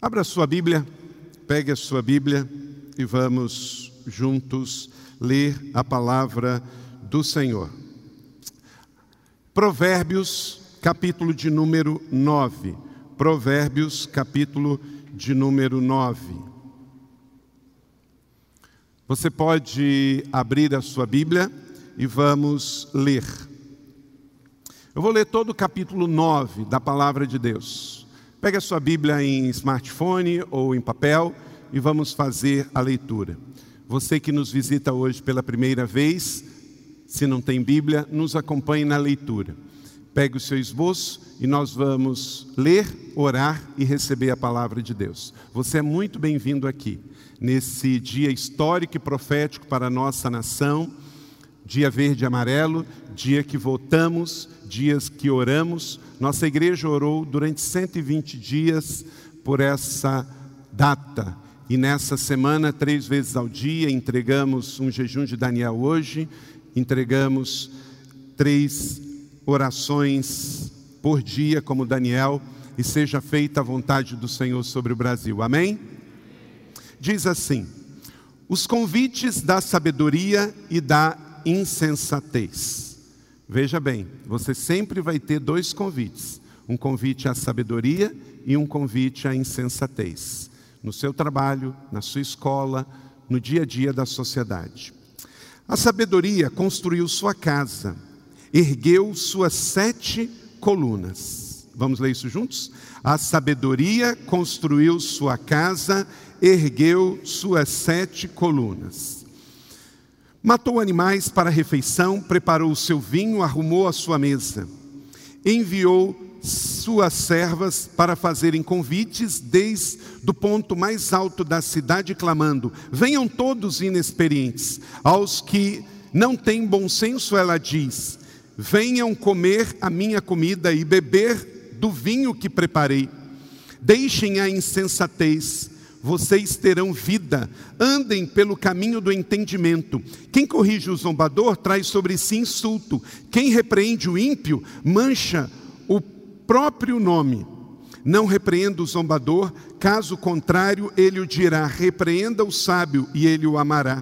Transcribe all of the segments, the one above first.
Abra sua Bíblia, pegue a sua Bíblia e vamos juntos ler a palavra do Senhor. Provérbios, capítulo de número 9. Provérbios, capítulo de número 9. Você pode abrir a sua Bíblia e vamos ler. Eu vou ler todo o capítulo 9 da palavra de Deus. Pegue a sua Bíblia em smartphone ou em papel e vamos fazer a leitura. Você que nos visita hoje pela primeira vez, se não tem Bíblia, nos acompanhe na leitura. Pegue o seu esboço e nós vamos ler, orar e receber a palavra de Deus. Você é muito bem-vindo aqui, nesse dia histórico e profético para a nossa nação, dia verde e amarelo, dia que votamos, dias que oramos. Nossa igreja orou durante 120 dias por essa data. E nessa semana, três vezes ao dia, entregamos um jejum de Daniel hoje, entregamos três orações por dia, como Daniel, e seja feita a vontade do Senhor sobre o Brasil. Amém? Diz assim: os convites da sabedoria e da insensatez. Veja bem, você sempre vai ter dois convites: um convite à sabedoria e um convite à insensatez. No seu trabalho, na sua escola, no dia a dia da sociedade. A sabedoria construiu sua casa, ergueu suas sete colunas. Vamos ler isso juntos? A sabedoria construiu sua casa, ergueu suas sete colunas. Matou animais para a refeição, preparou o seu vinho, arrumou a sua mesa. Enviou suas servas para fazerem convites desde o ponto mais alto da cidade, clamando: Venham todos inexperientes. Aos que não têm bom senso, ela diz: Venham comer a minha comida e beber do vinho que preparei. Deixem a insensatez vocês terão vida. Andem pelo caminho do entendimento. Quem corrige o zombador traz sobre si insulto. Quem repreende o ímpio mancha o próprio nome. Não repreenda o zombador, caso contrário, ele o dirá: repreenda o sábio e ele o amará.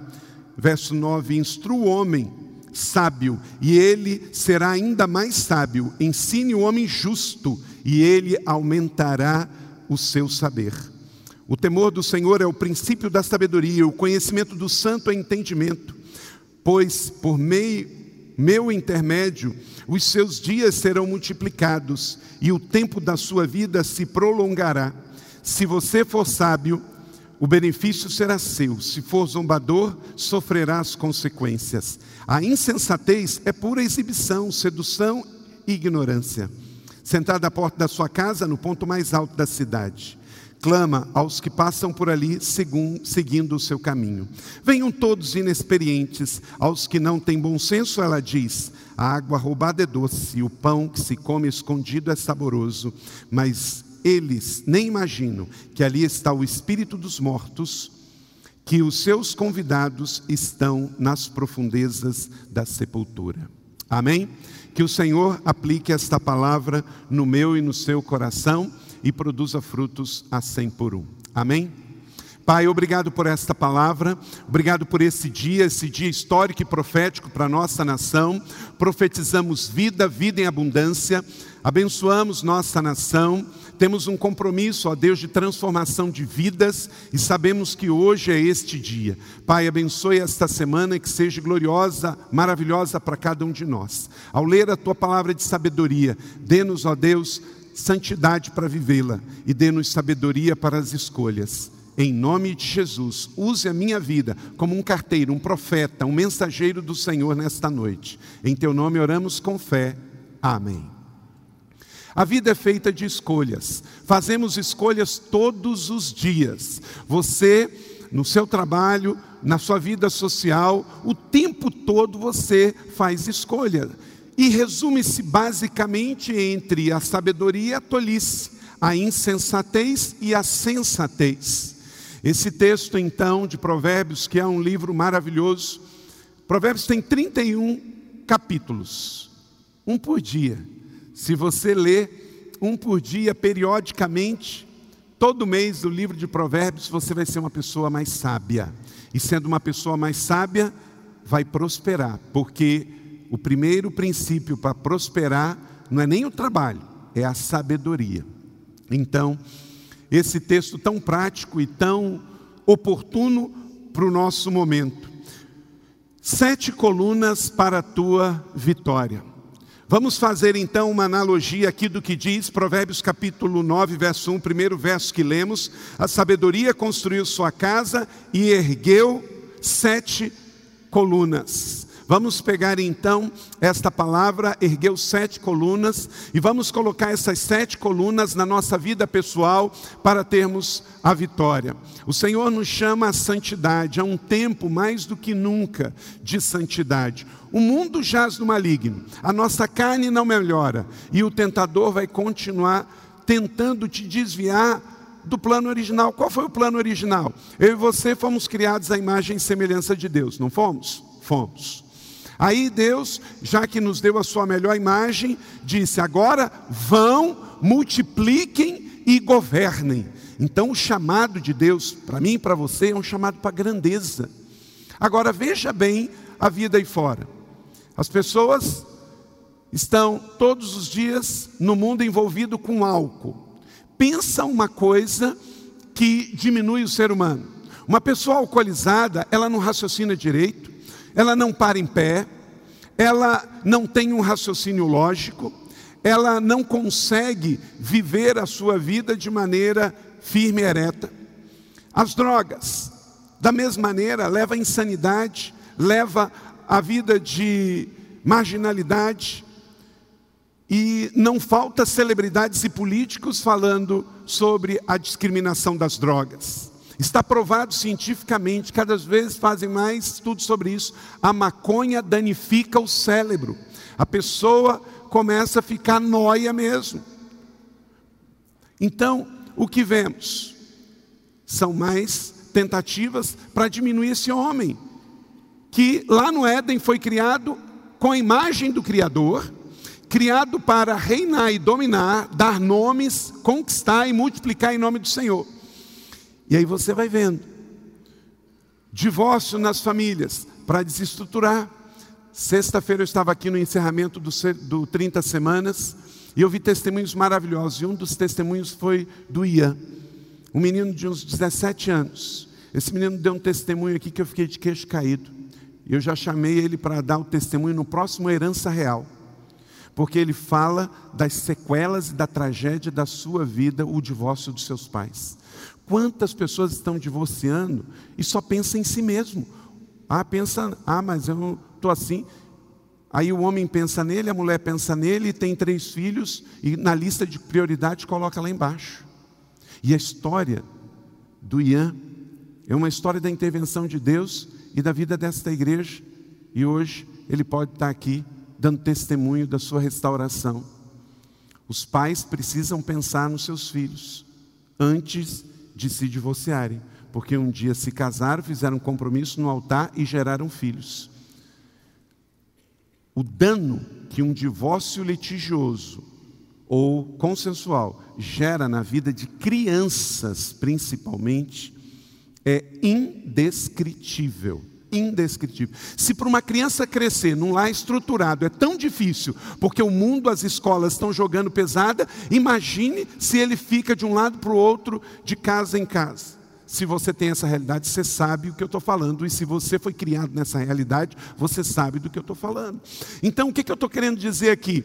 Verso 9: Instrua o homem sábio e ele será ainda mais sábio. Ensine o homem justo e ele aumentará o seu saber. O temor do Senhor é o princípio da sabedoria, o conhecimento do santo é entendimento, pois por meio meu intermédio os seus dias serão multiplicados e o tempo da sua vida se prolongará. Se você for sábio, o benefício será seu. Se for zombador, sofrerá as consequências. A insensatez é pura exibição, sedução e ignorância. Sentado à porta da sua casa, no ponto mais alto da cidade clama aos que passam por ali seguindo o seu caminho. Venham todos inexperientes, aos que não têm bom senso, ela diz: a água roubada é doce, o pão que se come escondido é saboroso, mas eles nem imaginam que ali está o espírito dos mortos, que os seus convidados estão nas profundezas da sepultura. Amém? Que o Senhor aplique esta palavra no meu e no seu coração e produza frutos a cem por um. Amém? Pai, obrigado por esta palavra, obrigado por esse dia, esse dia histórico e profético para a nossa nação. Profetizamos vida, vida em abundância, abençoamos nossa nação. Temos um compromisso, ó Deus, de transformação de vidas e sabemos que hoje é este dia. Pai, abençoe esta semana que seja gloriosa, maravilhosa para cada um de nós. Ao ler a tua palavra de sabedoria, dê-nos, ó Deus, santidade para vivê-la e dê-nos sabedoria para as escolhas. Em nome de Jesus, use a minha vida como um carteiro, um profeta, um mensageiro do Senhor nesta noite. Em teu nome oramos com fé. Amém. A vida é feita de escolhas. Fazemos escolhas todos os dias. Você, no seu trabalho, na sua vida social, o tempo todo você faz escolha e resume-se basicamente entre a sabedoria e a tolice, a insensatez e a sensatez. Esse texto, então, de Provérbios, que é um livro maravilhoso, Provérbios tem 31 capítulos, um por dia. Se você lê um por dia periodicamente, todo mês do livro de Provérbios você vai ser uma pessoa mais sábia. E sendo uma pessoa mais sábia, vai prosperar, porque o primeiro princípio para prosperar não é nem o trabalho, é a sabedoria. Então, esse texto tão prático e tão oportuno para o nosso momento. Sete colunas para a tua vitória. Vamos fazer então uma analogia aqui do que diz Provérbios capítulo 9, verso 1, primeiro verso que lemos. A sabedoria construiu sua casa e ergueu sete colunas. Vamos pegar então esta palavra, ergueu sete colunas, e vamos colocar essas sete colunas na nossa vida pessoal para termos a vitória. O Senhor nos chama à santidade, a um tempo mais do que nunca de santidade. O mundo jaz no maligno, a nossa carne não melhora, e o tentador vai continuar tentando te desviar do plano original. Qual foi o plano original? Eu e você fomos criados à imagem e semelhança de Deus, não fomos? Fomos. Aí Deus, já que nos deu a sua melhor imagem, disse: agora vão, multipliquem e governem. Então o chamado de Deus, para mim e para você, é um chamado para grandeza. Agora veja bem a vida aí fora. As pessoas estão todos os dias no mundo envolvido com álcool. Pensa uma coisa que diminui o ser humano. Uma pessoa alcoolizada, ela não raciocina direito, ela não para em pé, ela não tem um raciocínio lógico, ela não consegue viver a sua vida de maneira firme e ereta. As drogas, da mesma maneira, leva à insanidade, leva à vida de marginalidade, e não falta celebridades e políticos falando sobre a discriminação das drogas. Está provado cientificamente, cada vez fazem mais estudos sobre isso. A maconha danifica o cérebro. A pessoa começa a ficar noia mesmo. Então, o que vemos? São mais tentativas para diminuir esse homem, que lá no Éden foi criado com a imagem do Criador, criado para reinar e dominar, dar nomes, conquistar e multiplicar em nome do Senhor. E aí você vai vendo. Divórcio nas famílias, para desestruturar. Sexta-feira eu estava aqui no encerramento do, do 30 Semanas e eu vi testemunhos maravilhosos. E um dos testemunhos foi do Ian, um menino de uns 17 anos. Esse menino deu um testemunho aqui que eu fiquei de queixo caído. Eu já chamei ele para dar o testemunho no próximo Herança Real. Porque ele fala das sequelas e da tragédia da sua vida, o divórcio dos seus pais. Quantas pessoas estão divorciando e só pensam em si mesmo? Ah, pensa, ah, mas eu estou assim. Aí o homem pensa nele, a mulher pensa nele, tem três filhos, e na lista de prioridades coloca lá embaixo. E a história do Ian é uma história da intervenção de Deus e da vida desta igreja, e hoje ele pode estar aqui dando testemunho da sua restauração. Os pais precisam pensar nos seus filhos antes de se divorciarem, porque um dia se casaram, fizeram um compromisso no altar e geraram filhos. O dano que um divórcio litigioso ou consensual gera na vida de crianças, principalmente, é indescritível indescritível. Se para uma criança crescer num lar estruturado é tão difícil, porque o mundo, as escolas estão jogando pesada, imagine se ele fica de um lado para o outro, de casa em casa. Se você tem essa realidade, você sabe o que eu estou falando, e se você foi criado nessa realidade, você sabe do que eu estou falando. Então, o que, que eu estou querendo dizer aqui?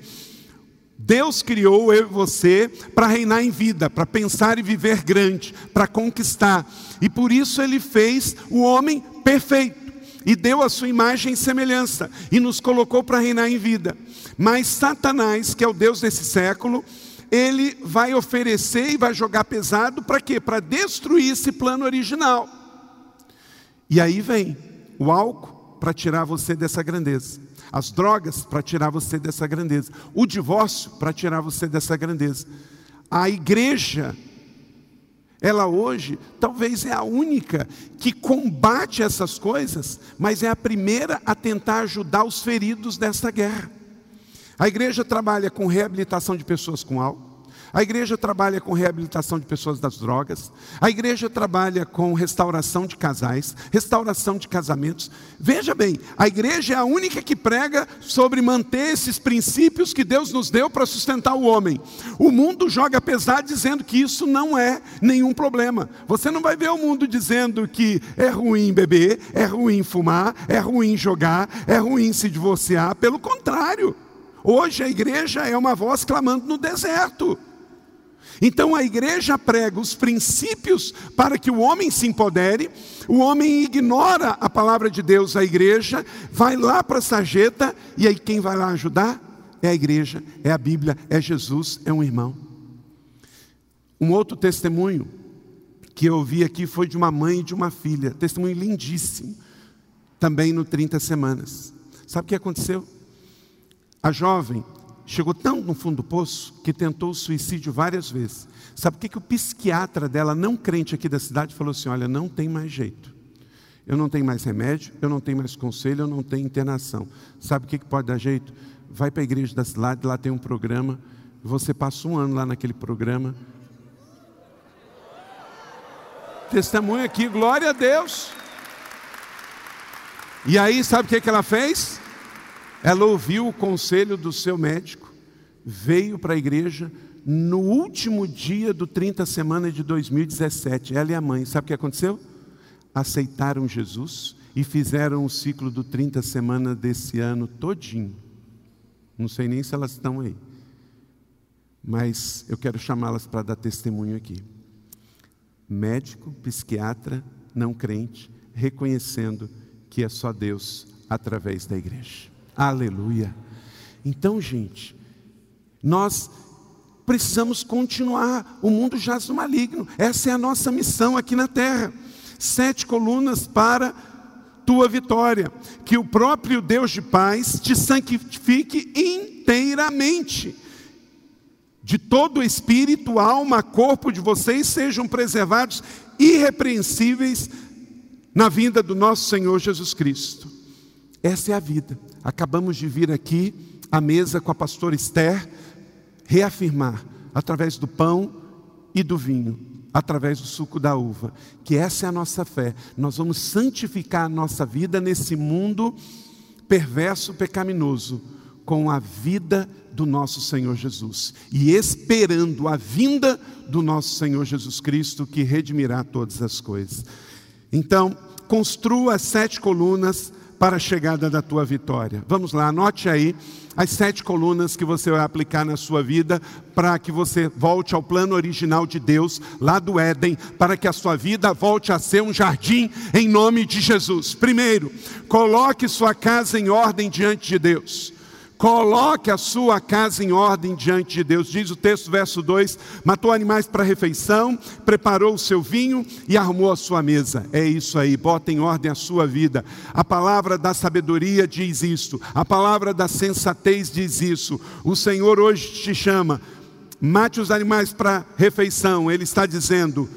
Deus criou eu e você para reinar em vida, para pensar e viver grande, para conquistar. E por isso ele fez o homem perfeito e deu a sua imagem e semelhança e nos colocou para reinar em vida. Mas Satanás, que é o Deus desse século, ele vai oferecer e vai jogar pesado para quê? Para destruir esse plano original. E aí vem o álcool para tirar você dessa grandeza, as drogas para tirar você dessa grandeza, o divórcio para tirar você dessa grandeza. A igreja ela hoje talvez é a única que combate essas coisas, mas é a primeira a tentar ajudar os feridos desta guerra. A igreja trabalha com reabilitação de pessoas com álcool, A igreja trabalha com reabilitação de pessoas das drogas. A igreja trabalha com restauração de casais, restauração de casamentos. Veja bem, a igreja é a única que prega sobre manter esses princípios que Deus nos deu para sustentar o homem. O mundo joga pesado dizendo que isso não é nenhum problema. Você não vai ver o mundo dizendo que é ruim beber, é ruim fumar, é ruim jogar, é ruim se divorciar. Pelo contrário. Hoje a igreja é uma voz clamando no deserto. Então a igreja prega os princípios para que o homem se empodere, o homem ignora a palavra de Deus, a igreja, vai lá para a sarjeta, e aí quem vai lá ajudar? É a igreja, é a Bíblia, é Jesus, é um irmão. Um outro testemunho que eu ouvi aqui foi de uma mãe e de uma filha, testemunho lindíssimo, também no 30 semanas. Sabe o que aconteceu? A jovem chegou tão no fundo do poço que tentou o suicídio várias vezes. Sabe por que, que o psiquiatra dela, não crente aqui da cidade, falou assim: olha, não tem mais jeito. Eu não tenho mais remédio, eu não tenho mais conselho, eu não tenho internação. Sabe o que, que pode dar jeito? Vai para a igreja da cidade, lá tem um programa, você passa um ano lá naquele programa. Testemunha aqui, glória a Deus. E aí, sabe o que, que ela fez? Ela ouviu o conselho do seu médico, veio para a igreja no último dia do 30 semana de 2017. Ela e a mãe, sabe o que aconteceu? Aceitaram Jesus e fizeram o ciclo do 30 semana desse ano todinho. Não sei nem se elas estão aí. Mas eu quero chamá-las para dar testemunho aqui. Médico, psiquiatra, não crente, reconhecendo que é só Deus através da igreja. Aleluia. Então, gente, nós precisamos continuar. O mundo jaz no maligno. Essa é a nossa missão aqui na terra. Sete colunas para tua vitória. Que o próprio Deus de paz te santifique inteiramente. De todo espírito, alma, corpo de vocês sejam preservados irrepreensíveis na vinda do nosso Senhor Jesus Cristo. Essa é a vida. Acabamos de vir aqui à mesa com a pastora Esther, reafirmar, através do pão e do vinho, através do suco da uva, que essa é a nossa fé. Nós vamos santificar a nossa vida nesse mundo perverso, pecaminoso, com a vida do nosso Senhor Jesus e esperando a vinda do nosso Senhor Jesus Cristo que redimirá todas as coisas. Então, construa as sete colunas para a chegada da tua vitória. Vamos lá, anote aí as sete colunas que você vai aplicar na sua vida para que você volte ao plano original de Deus, lá do Éden, para que a sua vida volte a ser um jardim em nome de Jesus. Primeiro, coloque sua casa em ordem diante de Deus. Coloque a sua casa em ordem diante de Deus. Diz o texto, verso 2: matou animais para refeição, preparou o seu vinho e arrumou a sua mesa. É isso aí, bota em ordem a sua vida. A palavra da sabedoria diz isso, a palavra da sensatez diz isso. O Senhor hoje te chama, mate os animais para refeição. Ele está dizendo,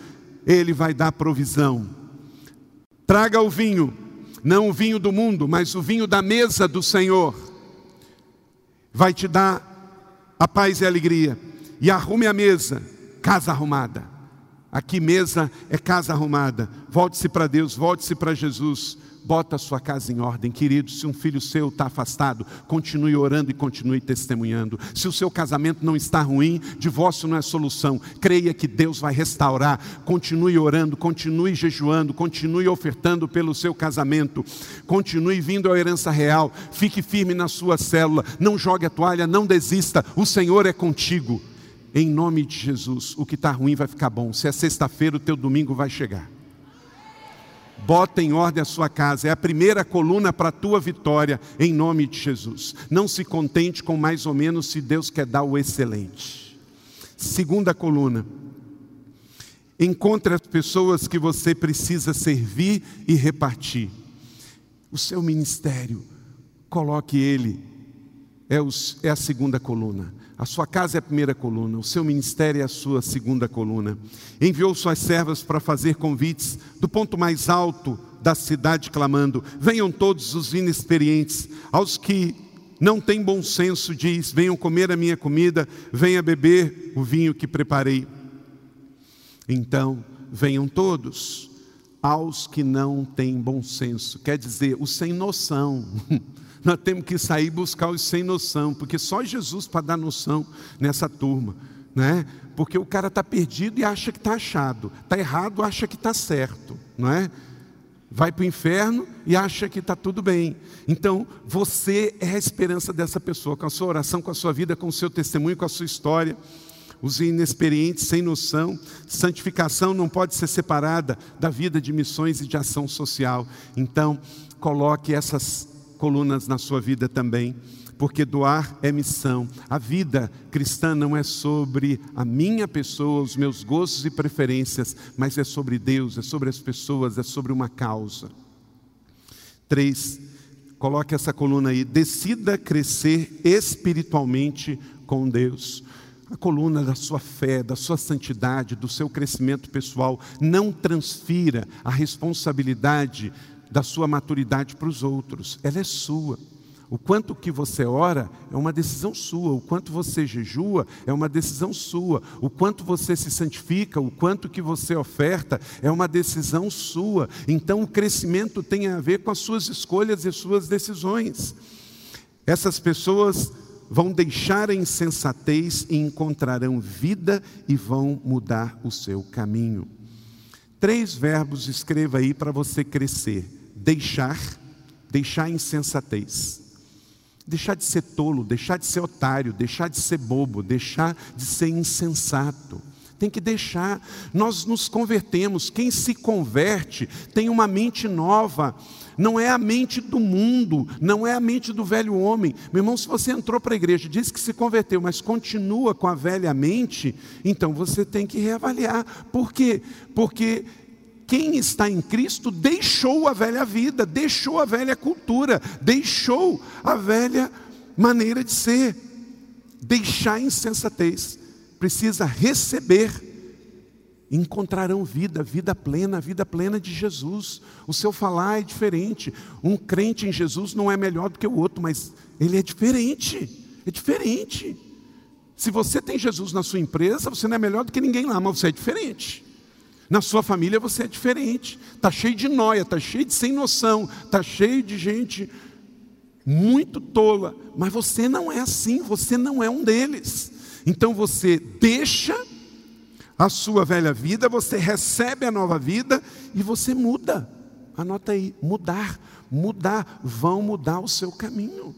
Ele vai dar provisão. Traga o vinho, não o vinho do mundo, mas o vinho da mesa do Senhor vai te dar a paz e a alegria. E arrume a mesa, casa arrumada. Aqui mesa é casa arrumada. Volte-se para Deus, volte-se para Jesus. Bota a sua casa em ordem, querido. Se um filho seu está afastado, continue orando e continue testemunhando. Se o seu casamento não está ruim, divórcio não é solução. Creia que Deus vai restaurar. Continue orando, continue jejuando, continue ofertando pelo seu casamento. Continue vindo à herança real. Fique firme na sua célula. Não jogue a toalha, não desista. O Senhor é contigo. Em nome de Jesus, o que está ruim vai ficar bom. Se é sexta-feira, o teu domingo vai chegar. Bota em ordem a sua casa, é a primeira coluna para a tua vitória, em nome de Jesus. Não se contente com mais ou menos se Deus quer dar o excelente. Segunda coluna, encontre as pessoas que você precisa servir e repartir. O seu ministério, coloque ele, é, os, é a segunda coluna. A sua casa é a primeira coluna, o seu ministério é a sua segunda coluna. Enviou suas servas para fazer convites do ponto mais alto da cidade, clamando: Venham todos os inexperientes, aos que não tem bom senso, diz: venham comer a minha comida, venha beber o vinho que preparei. Então, venham todos, aos que não têm bom senso, quer dizer, os sem noção. Nós temos que sair buscar os sem noção, porque só Jesus para dar noção nessa turma, né? Porque o cara está perdido e acha que está achado, está errado, acha que está certo, não é? vai para o inferno e acha que está tudo bem. Então, você é a esperança dessa pessoa, com a sua oração, com a sua vida, com o seu testemunho, com a sua história. Os inexperientes, sem noção, santificação não pode ser separada da vida de missões e de ação social. Então, coloque essas colunas na sua vida também porque doar é missão. A vida cristã não é sobre a minha pessoa, os meus gostos e preferências, mas é sobre Deus, é sobre as pessoas, é sobre uma causa. Três, coloque essa coluna aí. Decida crescer espiritualmente com Deus. A coluna da sua fé, da sua santidade, do seu crescimento pessoal. Não transfira a responsabilidade da sua maturidade para os outros, ela é sua. O quanto que você ora é uma decisão sua, o quanto você jejua é uma decisão sua, o quanto você se santifica, o quanto que você oferta é uma decisão sua. Então o crescimento tem a ver com as suas escolhas e suas decisões. Essas pessoas vão deixar a insensatez e encontrarão vida e vão mudar o seu caminho. Três verbos escreva aí para você crescer: deixar, deixar a insensatez. Deixar de ser tolo, deixar de ser otário, deixar de ser bobo, deixar de ser insensato. Tem que deixar. Nós nos convertemos. Quem se converte tem uma mente nova. Não é a mente do mundo, não é a mente do velho homem. Meu irmão, se você entrou para a igreja, disse que se converteu, mas continua com a velha mente, então você tem que reavaliar. Por quê? Porque quem está em Cristo deixou a velha vida, deixou a velha cultura, deixou a velha maneira de ser. Deixar a insensatez, precisa receber. Encontrarão vida, vida plena, vida plena de Jesus. O seu falar é diferente. Um crente em Jesus não é melhor do que o outro, mas ele é diferente. É diferente. Se você tem Jesus na sua empresa, você não é melhor do que ninguém lá, mas você é diferente. Na sua família você é diferente. Está cheio de noia, está cheio de sem noção, está cheio de gente muito tola. Mas você não é assim, você não é um deles. Então você deixa a sua velha vida, você recebe a nova vida e você muda. Anota aí, mudar, mudar, vão mudar o seu caminho.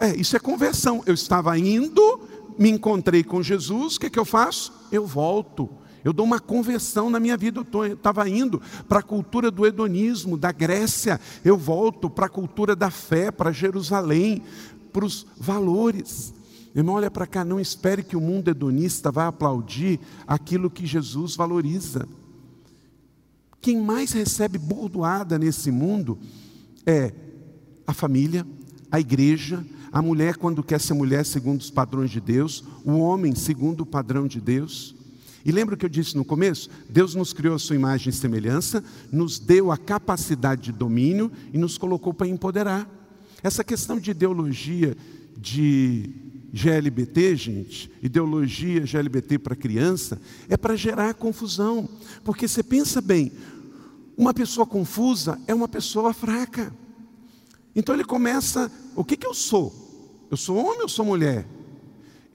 É, isso é conversão. Eu estava indo, me encontrei com Jesus, o que, que eu faço? Eu volto. Eu dou uma conversão na minha vida. Eu estava indo para a cultura do hedonismo, da Grécia. Eu volto para a cultura da fé, para Jerusalém, para os valores. Irmão, olha para cá, não espere que o mundo hedonista vá aplaudir aquilo que Jesus valoriza. Quem mais recebe bordoada nesse mundo é a família, a igreja, a mulher quando quer ser mulher segundo os padrões de Deus, o homem segundo o padrão de Deus. E lembra o que eu disse no começo? Deus nos criou a sua imagem e semelhança, nos deu a capacidade de domínio e nos colocou para empoderar. Essa questão de ideologia de GLBT, gente, ideologia GLBT para criança, é para gerar confusão. Porque você pensa bem, uma pessoa confusa é uma pessoa fraca. Então ele começa, o que, que eu sou? Eu sou homem ou sou mulher?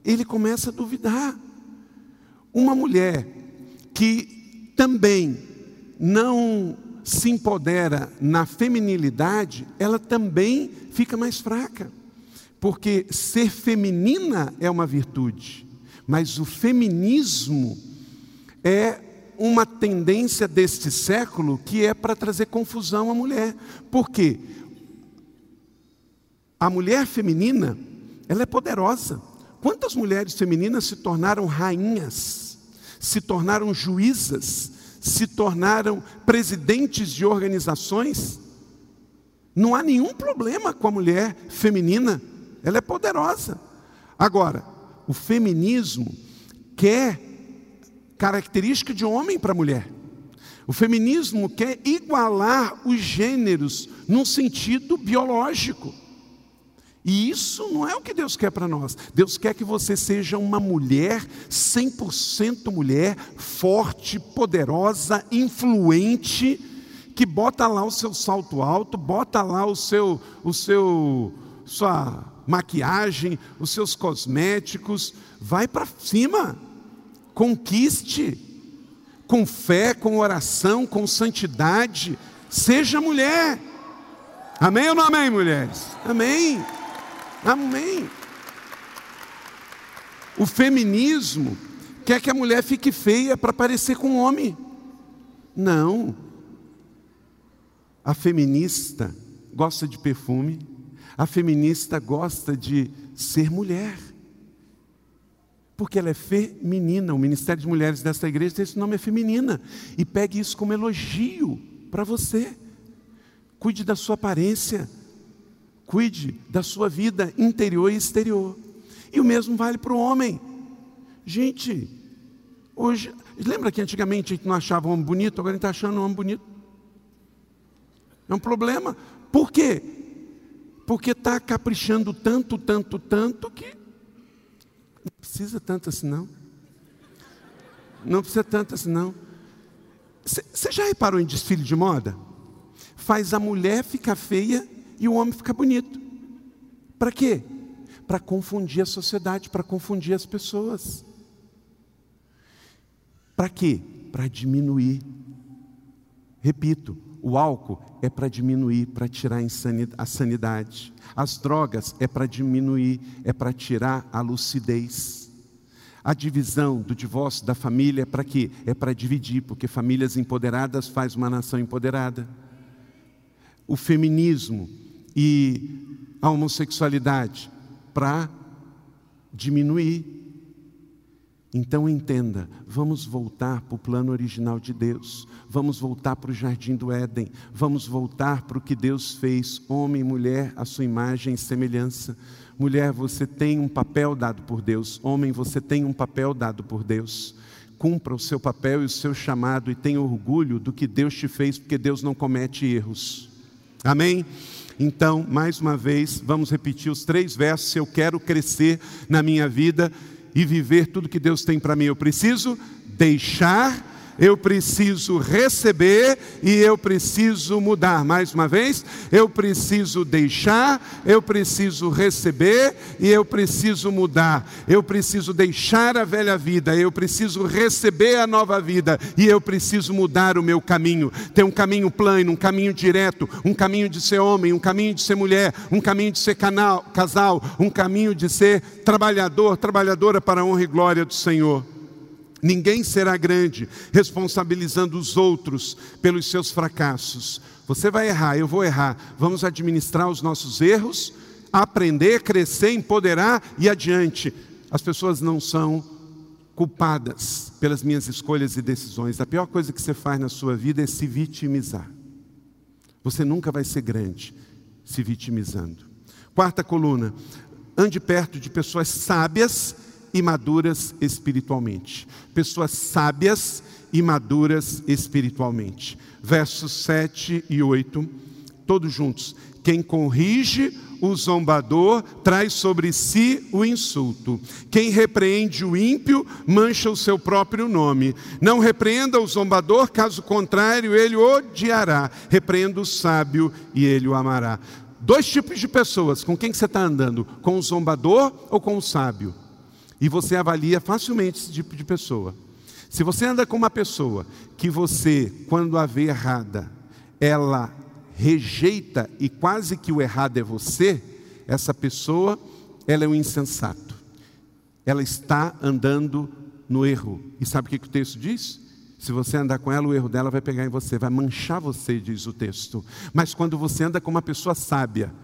Ele começa a duvidar. Uma mulher que também não se empodera na feminilidade, ela também fica mais fraca. Porque ser feminina é uma virtude, mas o feminismo é uma tendência deste século que é para trazer confusão à mulher. Por quê? A mulher feminina, ela é poderosa. Quantas mulheres femininas se tornaram rainhas, se tornaram juízas, se tornaram presidentes de organizações? Não há nenhum problema com a mulher feminina, ela é poderosa. Agora, o feminismo quer característica de homem para mulher. O feminismo quer igualar os gêneros num sentido biológico. E isso não é o que Deus quer para nós. Deus quer que você seja uma mulher, 100% mulher, forte, poderosa, influente, que bota lá o seu salto alto, bota lá o seu, o seu, sua maquiagem, os seus cosméticos, vai para cima, conquiste, com fé, com oração, com santidade, seja mulher. Amém ou não amém, mulheres? Amém. Amém. O feminismo quer que a mulher fique feia para parecer com o homem. Não. A feminista gosta de perfume, a feminista gosta de ser mulher. Porque ela é feminina. O Ministério de Mulheres desta igreja tem esse nome é feminina. E pegue isso como elogio para você. Cuide da sua aparência. Cuide da sua vida interior e exterior. E o mesmo vale para o homem. Gente, hoje, lembra que antigamente a gente não achava homem bonito, agora a gente está achando um homem bonito. É um problema. Por quê? Porque está caprichando tanto, tanto, tanto que não precisa tanto assim não. Não precisa tanto assim não. Você já reparou em desfile de moda? Faz a mulher ficar feia e o homem ficar bonito. Para quê? Para confundir a sociedade, para confundir as pessoas. Para quê? Para diminuir. Repito, o álcool é para diminuir, para tirar a sanidade. As drogas é para diminuir, é para tirar a lucidez. A divisão do divórcio da família é para quê? É para dividir, porque famílias empoderadas faz uma nação empoderada. O feminismo e a homossexualidade para diminuir então entenda, vamos voltar para o plano original de Deus, vamos voltar para o jardim do Éden, vamos voltar para o que Deus fez, homem e mulher, a sua imagem e semelhança. Mulher, você tem um papel dado por Deus, homem, você tem um papel dado por Deus. Cumpra o seu papel e o seu chamado e tenha orgulho do que Deus te fez, porque Deus não comete erros. Amém? Então, mais uma vez, vamos repetir os três versos. Eu quero crescer na minha vida, e viver tudo que Deus tem para mim. Eu preciso deixar eu preciso receber e eu preciso mudar. Mais uma vez, eu preciso deixar, eu preciso receber e eu preciso mudar. Eu preciso deixar a velha vida, eu preciso receber a nova vida e eu preciso mudar o meu caminho. Ter um caminho plano, um caminho direto, um caminho de ser homem, um caminho de ser mulher, um caminho de ser canal, casal, um caminho de ser trabalhador, trabalhadora para a honra e glória do Senhor. Ninguém será grande responsabilizando os outros pelos seus fracassos. Você vai errar, eu vou errar. Vamos administrar os nossos erros, aprender, crescer, empoderar e adiante. As pessoas não são culpadas pelas minhas escolhas e decisões. A pior coisa que você faz na sua vida é se vitimizar. Você nunca vai ser grande se vitimizando. Quarta coluna: ande perto de pessoas sábias e maduras espiritualmente. Pessoas sábias e maduras espiritualmente. Versos 7 e 8, todos juntos. Quem corrige o zombador traz sobre si o insulto. Quem repreende o ímpio mancha o seu próprio nome. Não repreenda o zombador, caso contrário, ele odiará. Repreenda o sábio e ele o amará. Dois tipos de pessoas, com quem você está andando? Com o zombador ou com o sábio? E você avalia facilmente esse tipo de pessoa. Se você anda com uma pessoa que você, quando a vê errada, ela rejeita e quase que o errado é você, essa pessoa, ela é um insensato. Ela está andando no erro. E sabe o que, que o texto diz? Se você andar com ela, o erro dela vai pegar em você, vai manchar você, diz o texto. Mas quando você anda com uma pessoa sábia,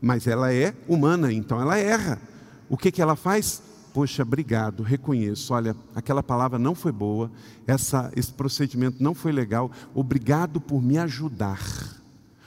mas ela é humana, então ela erra. O que, que ela faz? Poxa, obrigado, reconheço. Olha, aquela palavra não foi boa, essa, esse procedimento não foi legal. Obrigado por me ajudar.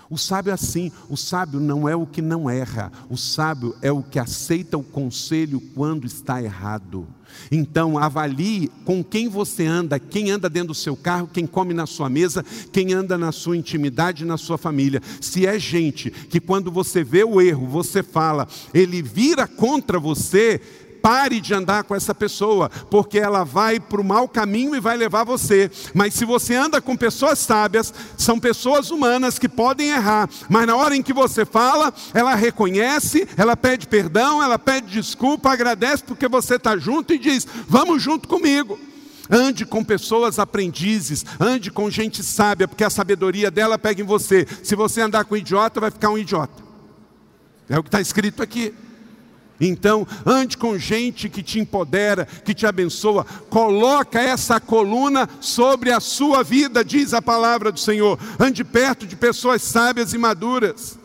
O sábio é assim, o sábio não é o que não erra, o sábio é o que aceita o conselho quando está errado. Então, avalie com quem você anda, quem anda dentro do seu carro, quem come na sua mesa, quem anda na sua intimidade, na sua família. Se é gente que quando você vê o erro, você fala, ele vira contra você, pare de andar com essa pessoa, porque ela vai para o mau caminho e vai levar você. Mas se você anda com pessoas sábias, são pessoas humanas que podem errar, mas na hora em que você fala, ela reconhece, ela pede perdão, ela pede desculpa, agradece porque você está junto e diz: Vamos junto comigo. Ande com pessoas aprendizes, ande com gente sábia, porque a sabedoria dela pega em você. Se você andar com idiota, vai ficar um idiota. É o que está escrito aqui. Então, ande com gente que te empodera, que te abençoa. Coloca essa coluna sobre a sua vida, diz a palavra do Senhor. Ande perto de pessoas sábias e maduras.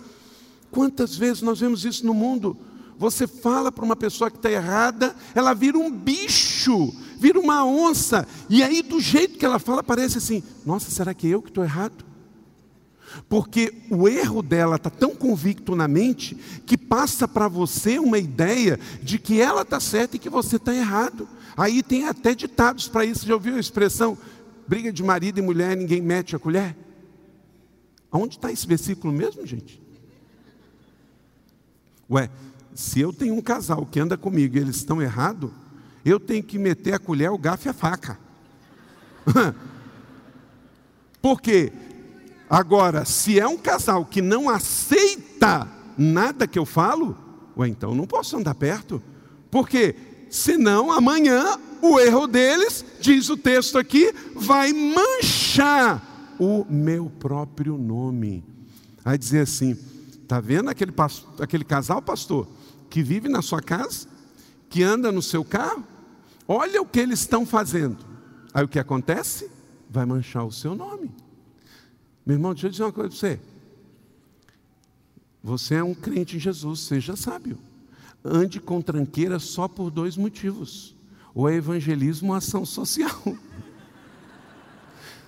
Quantas vezes nós vemos isso no mundo? Você fala para uma pessoa que está errada, ela vira um bicho, vira uma onça, e aí do jeito que ela fala parece assim: nossa, será que é eu que estou errado? Porque o erro dela está tão convicto na mente que passa para você uma ideia de que ela está certa e que você está errado. Aí tem até ditados para isso. Já ouviu a expressão? Briga de marido e mulher, ninguém mete a colher? Aonde está esse versículo mesmo, gente? Ué, se eu tenho um casal que anda comigo e eles estão errados, eu tenho que meter a colher, o garfo e a faca. Por quê? Agora, se é um casal que não aceita nada que eu falo, ué, então não posso andar perto. Porque senão amanhã o erro deles, diz o texto aqui, vai manchar o meu próprio nome. Vai dizer assim: está vendo aquele, aquele casal, pastor, que vive na sua casa, que anda no seu carro? Olha o que eles estão fazendo. Aí o que acontece? Vai manchar o seu nome. Meu irmão, deixa eu dizer uma coisa para você. Você é um crente em Jesus, seja sábio. Ande com tranqueira só por dois motivos: ou é evangelismo ou ação social.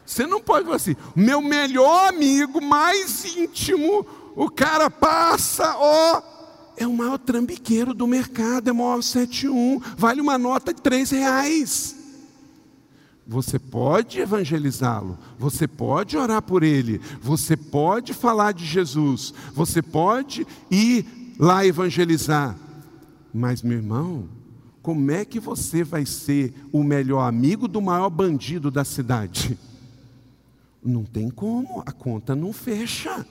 Você não pode falar assim, meu melhor amigo, mais íntimo, o cara passa, ó, é o maior trambiqueiro do mercado, é o maior 71, vale uma nota de três reais. Você pode evangelizá-lo, você pode orar por ele, você pode falar de Jesus, você pode ir lá evangelizar. Mas, meu irmão, como é que você vai ser o melhor amigo do maior bandido da cidade? Não tem como, a conta não fecha.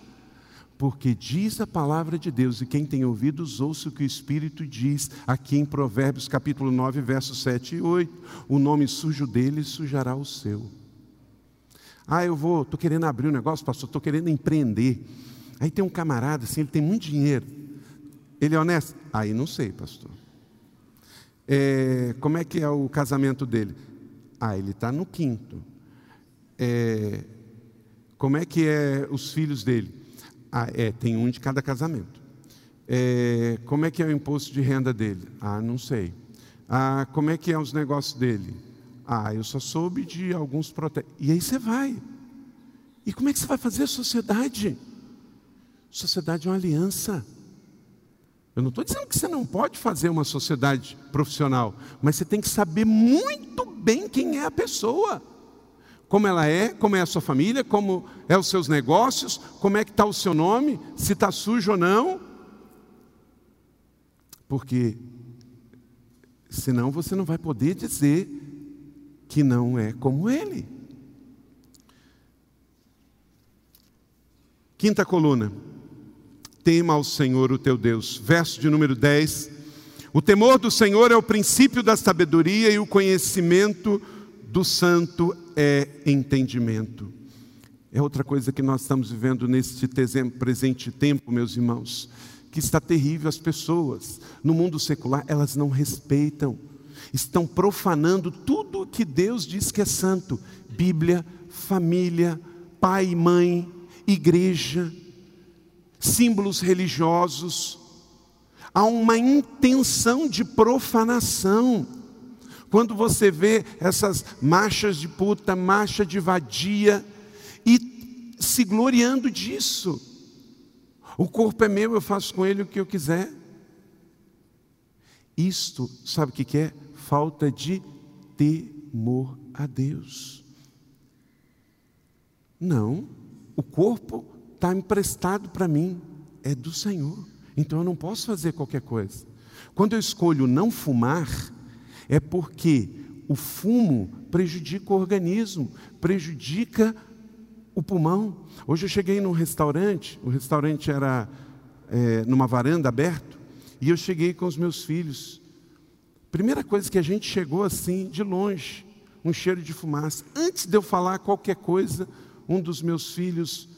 Porque diz a palavra de Deus, e quem tem ouvidos, ouça o que o Espírito diz, aqui em Provérbios capítulo 9, versos 7 e 8. O nome sujo dele sujará o seu. Ah, eu vou, estou querendo abrir um negócio, pastor, estou querendo empreender. Aí tem um camarada, assim, ele tem muito dinheiro. Ele é honesto? Aí não sei, pastor. É, como é que é o casamento dele? Ah, ele está no quinto. É, como é que é os filhos dele? Ah, é, tem um de cada casamento. É, como é que é o imposto de renda dele? Ah, não sei. Ah, como é que é os negócios dele? Ah, eu só soube de alguns protestos. E aí você vai. E como é que você vai fazer a sociedade? Sociedade é uma aliança. Eu não estou dizendo que você não pode fazer uma sociedade profissional, mas você tem que saber muito bem quem é a pessoa como ela é, como é a sua família, como é os seus negócios, como é que está o seu nome, se está sujo ou não. Porque senão você não vai poder dizer que não é como ele. Quinta coluna. Tema ao Senhor o teu Deus. Verso de número 10. O temor do Senhor é o princípio da sabedoria e o conhecimento do santo é entendimento. É outra coisa que nós estamos vivendo neste presente tempo, meus irmãos, que está terrível. As pessoas no mundo secular, elas não respeitam, estão profanando tudo o que Deus diz que é santo: Bíblia, família, pai e mãe, igreja, símbolos religiosos. Há uma intenção de profanação. Quando você vê essas marchas de puta, marcha de vadia, e se gloriando disso. O corpo é meu, eu faço com ele o que eu quiser. Isto, sabe o que é? Falta de temor a Deus. Não, o corpo está emprestado para mim, é do Senhor. Então eu não posso fazer qualquer coisa. Quando eu escolho não fumar, é porque o fumo prejudica o organismo, prejudica o pulmão. Hoje eu cheguei num restaurante, o restaurante era é, numa varanda aberta, e eu cheguei com os meus filhos. Primeira coisa que a gente chegou assim, de longe, um cheiro de fumaça. Antes de eu falar qualquer coisa, um dos meus filhos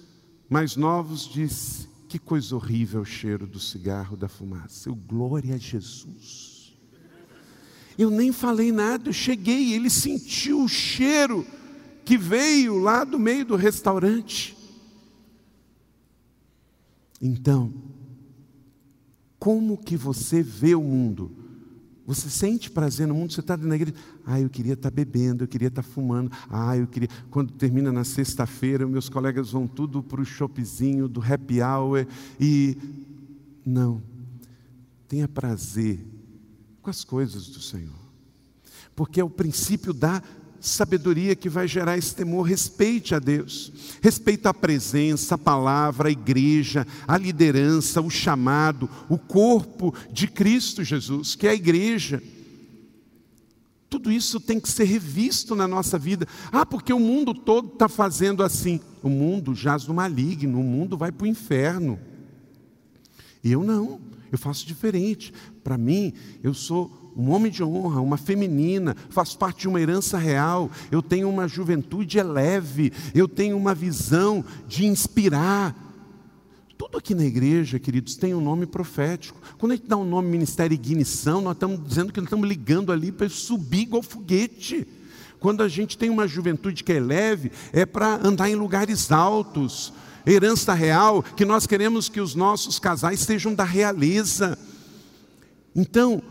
mais novos disse: Que coisa horrível o cheiro do cigarro, da fumaça. Eu, glória a Jesus. Eu nem falei nada, eu cheguei, ele sentiu o cheiro que veio lá do meio do restaurante. Então, como que você vê o mundo? Você sente prazer no mundo, você está na igreja. Ah, eu queria estar tá bebendo, eu queria estar tá fumando. Ah, eu queria. Quando termina na sexta-feira, meus colegas vão tudo para o shopzinho do happy hour. E. Não. Tenha prazer com as coisas do Senhor. Porque é o princípio da sabedoria que vai gerar esse temor. Respeite a Deus, respeite a presença, a palavra, a igreja, a liderança, o chamado, o corpo de Cristo Jesus, que é a igreja. Tudo isso tem que ser revisto na nossa vida. Ah, porque o mundo todo está fazendo assim. O mundo jaz no maligno, o mundo vai para o inferno. Eu não, eu faço diferente. Para mim, eu sou um homem de honra, uma feminina, faço parte de uma herança real, eu tenho uma juventude leve, eu tenho uma visão de inspirar. Tudo aqui na igreja, queridos, tem um nome profético. Quando a gente dá um nome Ministério Ignição, nós estamos dizendo que nós estamos ligando ali para subir igual foguete. Quando a gente tem uma juventude que é leve, é para andar em lugares altos. Herança real, que nós queremos que os nossos casais sejam da realeza. Então,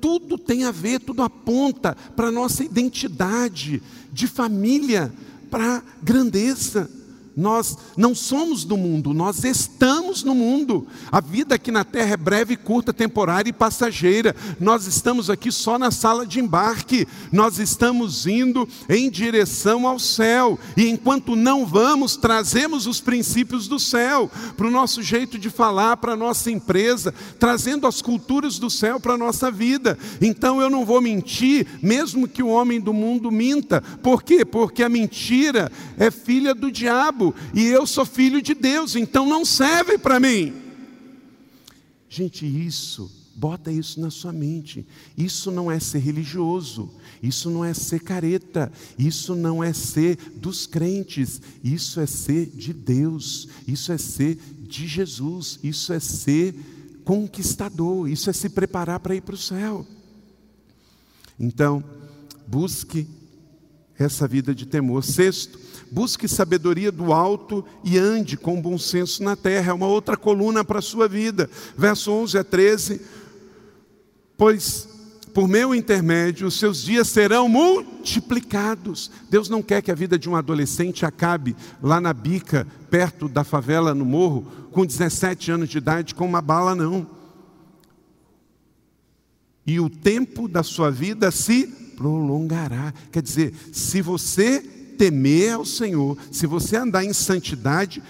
tudo tem a ver, tudo aponta para a nossa identidade de família, para grandeza. Nós não somos do mundo, nós estamos no mundo. A vida aqui na terra é breve, curta, temporária e passageira. Nós estamos aqui só na sala de embarque. Nós estamos indo em direção ao céu. E enquanto não vamos, trazemos os princípios do céu para o nosso jeito de falar, para a nossa empresa, trazendo as culturas do céu para a nossa vida. Então eu não vou mentir, mesmo que o homem do mundo minta. Por quê? Porque a mentira é filha do diabo e eu sou filho de Deus, então não serve para mim. Gente, isso, bota isso na sua mente. Isso não é ser religioso, isso não é ser careta, isso não é ser dos crentes, isso é ser de Deus, isso é ser de Jesus, isso é ser conquistador, isso é se preparar para ir para o céu. Então, busque essa vida de temor. Sexto, busque sabedoria do alto e ande com bom senso na terra. É uma outra coluna para a sua vida. Verso 11 a 13. Pois por meu intermédio, os seus dias serão multiplicados. Deus não quer que a vida de um adolescente acabe lá na bica, perto da favela, no morro, com 17 anos de idade, com uma bala, não. E o tempo da sua vida se prolongará. Quer dizer, se você temer ao Senhor, se você andar em santidade,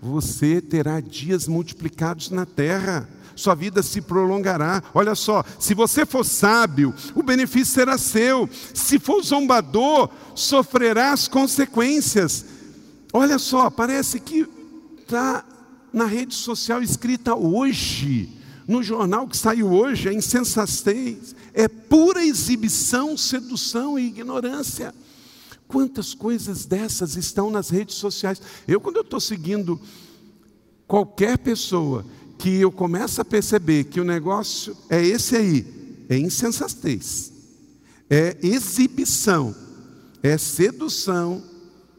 você terá dias multiplicados na terra. Sua vida se prolongará. Olha só, se você for sábio, o benefício será seu. Se for zombador, sofrerá as consequências. Olha só, parece que está na rede social escrita hoje, no jornal que saiu hoje, é insensatez, é pura exibição, sedução e ignorância. Quantas coisas dessas estão nas redes sociais? Eu, quando eu estou seguindo qualquer pessoa que eu começo a perceber que o negócio é esse aí, é insensatez, é exibição, é sedução,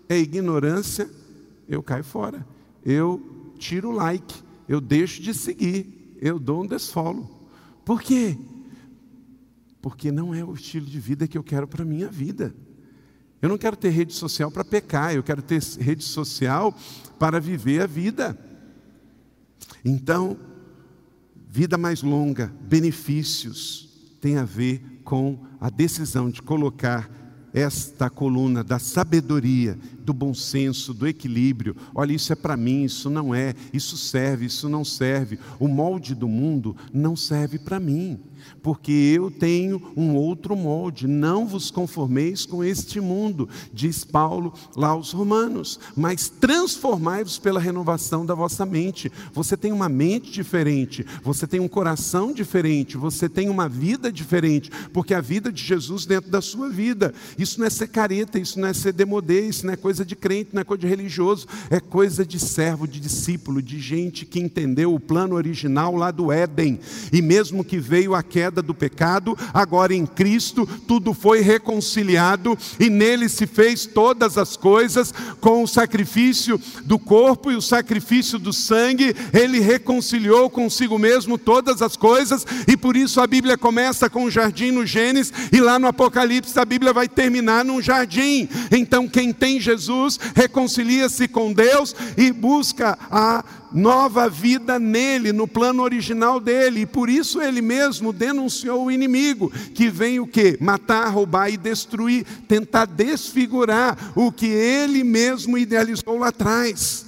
é ignorância, eu caio fora. Eu tiro o like, eu deixo de seguir, eu dou um desfolo. Por quê? Porque não é o estilo de vida que eu quero para a minha vida. Eu não quero ter rede social para pecar, eu quero ter rede social para viver a vida. Então, vida mais longa, benefícios, tem a ver com a decisão de colocar esta coluna da sabedoria, do bom senso, do equilíbrio. Olha, isso é para mim, isso não é, isso serve, isso não serve. O molde do mundo não serve para mim porque eu tenho um outro molde. Não vos conformeis com este mundo, diz Paulo lá aos Romanos, mas transformai-vos pela renovação da vossa mente. Você tem uma mente diferente, você tem um coração diferente, você tem uma vida diferente, porque a vida de Jesus dentro da sua vida. Isso não é ser careta, isso não é ser demodê, isso não é coisa de crente, não é coisa de religioso, é coisa de servo, de discípulo, de gente que entendeu o plano original lá do Éden, e mesmo que veio aqui queda do pecado, agora em Cristo tudo foi reconciliado e nele se fez todas as coisas com o sacrifício do corpo e o sacrifício do sangue, ele reconciliou consigo mesmo todas as coisas e por isso a Bíblia começa com o jardim no Gênesis e lá no Apocalipse a Bíblia vai terminar num jardim. Então quem tem Jesus reconcilia-se com Deus e busca a nova vida nele, no plano original dele, e por isso ele mesmo denunciou o inimigo, que vem o que? Matar, roubar e destruir, tentar desfigurar o que ele mesmo idealizou lá atrás.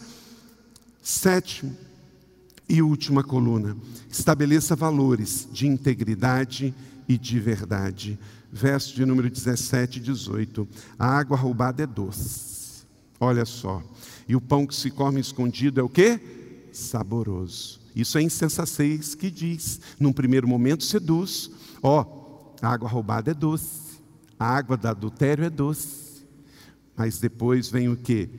Sétimo e última coluna, estabeleça valores de integridade e de verdade. Verso de número 17 e 18. A água roubada é doce. Olha só. E o pão que se come escondido é o quê? Saboroso. Isso é insensatez que diz, num primeiro momento seduz, ó, oh, a água roubada é doce, a água do adultério é doce, mas depois vem o que?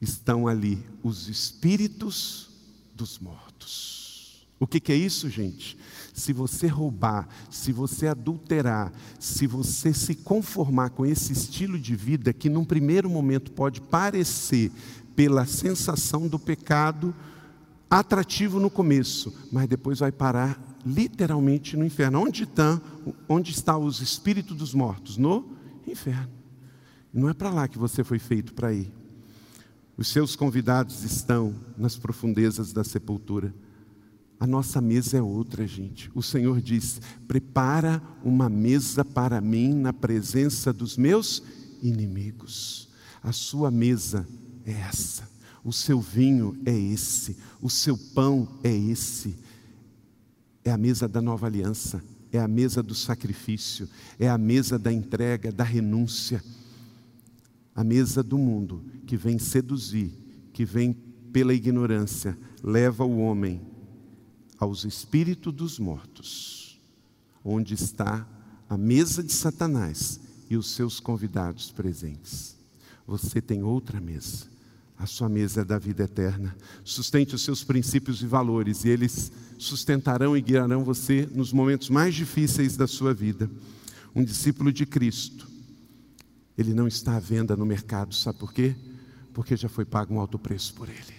Estão ali os espíritos dos mortos. O que, que é isso, gente? Se você roubar, se você adulterar, se você se conformar com esse estilo de vida que num primeiro momento pode parecer pela sensação do pecado atrativo no começo, mas depois vai parar literalmente no inferno. Onde estão? Onde estão os espíritos dos mortos? No inferno. Não é para lá que você foi feito para ir. Os seus convidados estão nas profundezas da sepultura. A nossa mesa é outra, gente. O Senhor diz: prepara uma mesa para mim na presença dos meus inimigos. A sua mesa é essa, o seu vinho é esse, o seu pão é esse. É a mesa da nova aliança, é a mesa do sacrifício, é a mesa da entrega, da renúncia. A mesa do mundo que vem seduzir, que vem pela ignorância, leva o homem aos espíritos dos mortos, onde está a mesa de Satanás e os seus convidados presentes. Você tem outra mesa a sua mesa é da vida eterna. Sustente os seus princípios e valores, e eles sustentarão e guiarão você nos momentos mais difíceis da sua vida. Um discípulo de Cristo, ele não está à venda no mercado, sabe por quê? Porque já foi pago um alto preço por ele.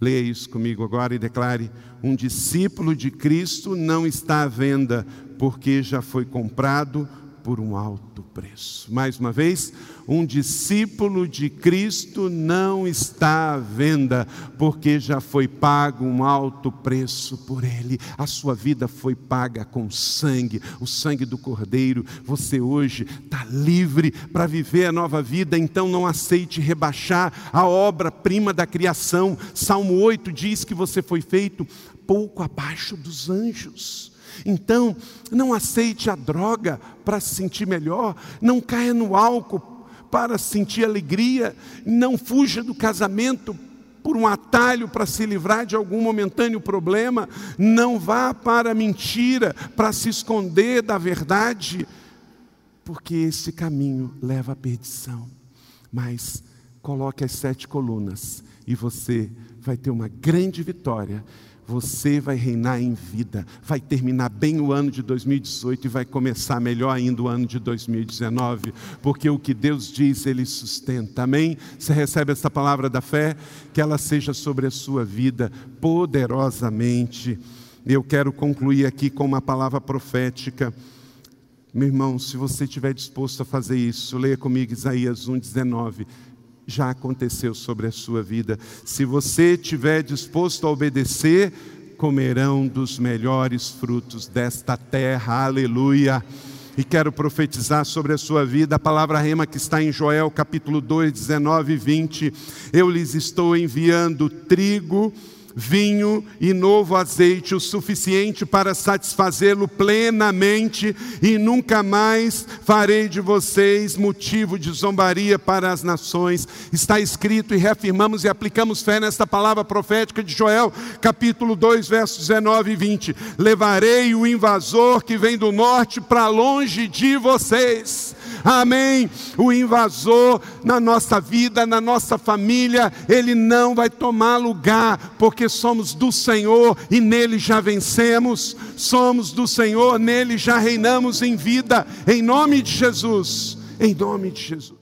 Leia isso comigo agora e declare: um discípulo de Cristo não está à venda, porque já foi comprado por um alto preço. Mais uma vez, um discípulo de Cristo não está à venda, porque já foi pago um alto preço por ele. A sua vida foi paga com sangue, o sangue do Cordeiro. Você hoje está livre para viver a nova vida, então não aceite rebaixar a obra-prima da criação. Salmo 8 diz que você foi feito pouco abaixo dos anjos. Então, não aceite a droga para se sentir melhor, não caia no álcool para sentir alegria, não fuja do casamento por um atalho para se livrar de algum momentâneo problema, não vá para a mentira para se esconder da verdade, porque esse caminho leva à perdição. Mas coloque as sete colunas e você vai ter uma grande vitória você vai reinar em vida, vai terminar bem o ano de 2018 e vai começar melhor ainda o ano de 2019, porque o que Deus diz, Ele sustenta. Amém? Você recebe essa palavra da fé, que ela seja sobre a sua vida poderosamente. Eu quero concluir aqui com uma palavra profética. Meu irmão, se você estiver disposto a fazer isso, leia comigo Isaías 1,19. Já aconteceu sobre a sua vida. Se você estiver disposto a obedecer, comerão dos melhores frutos desta terra. Aleluia. E quero profetizar sobre a sua vida a palavra rema que está em Joel capítulo 2, 19 e 20. Eu lhes estou enviando trigo vinho e novo azeite, o suficiente para satisfazê-lo plenamente, e nunca mais farei de vocês motivo de zombaria para as nações. Está escrito e reafirmamos e aplicamos fé nesta palavra profética de Joel, capítulo 2, versos 19 e 20. Levarei o invasor que vem do norte para longe de vocês amém. O invasor na nossa vida, na nossa família, ele não vai tomar lugar, porque somos do Senhor e nele já vencemos, somos do Senhor, nele já reinamos em vida, em nome de Jesus, em nome de Jesus.